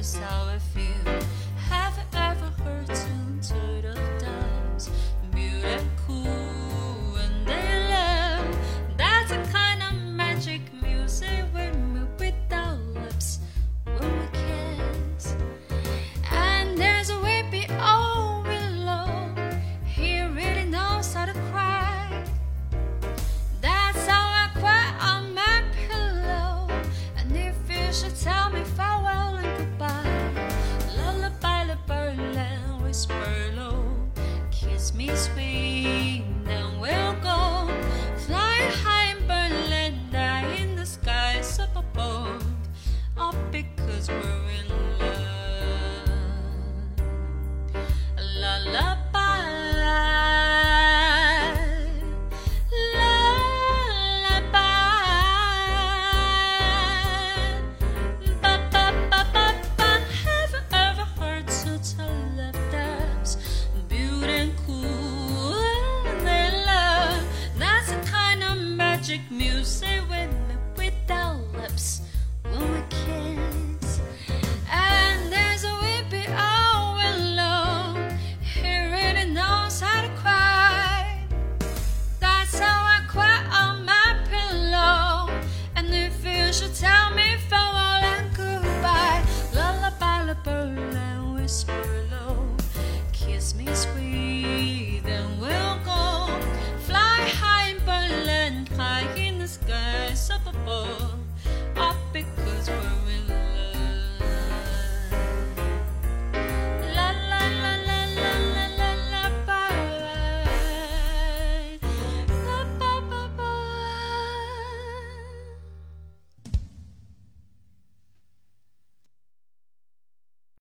Press, how I feel. Low, me then we'll me sweet.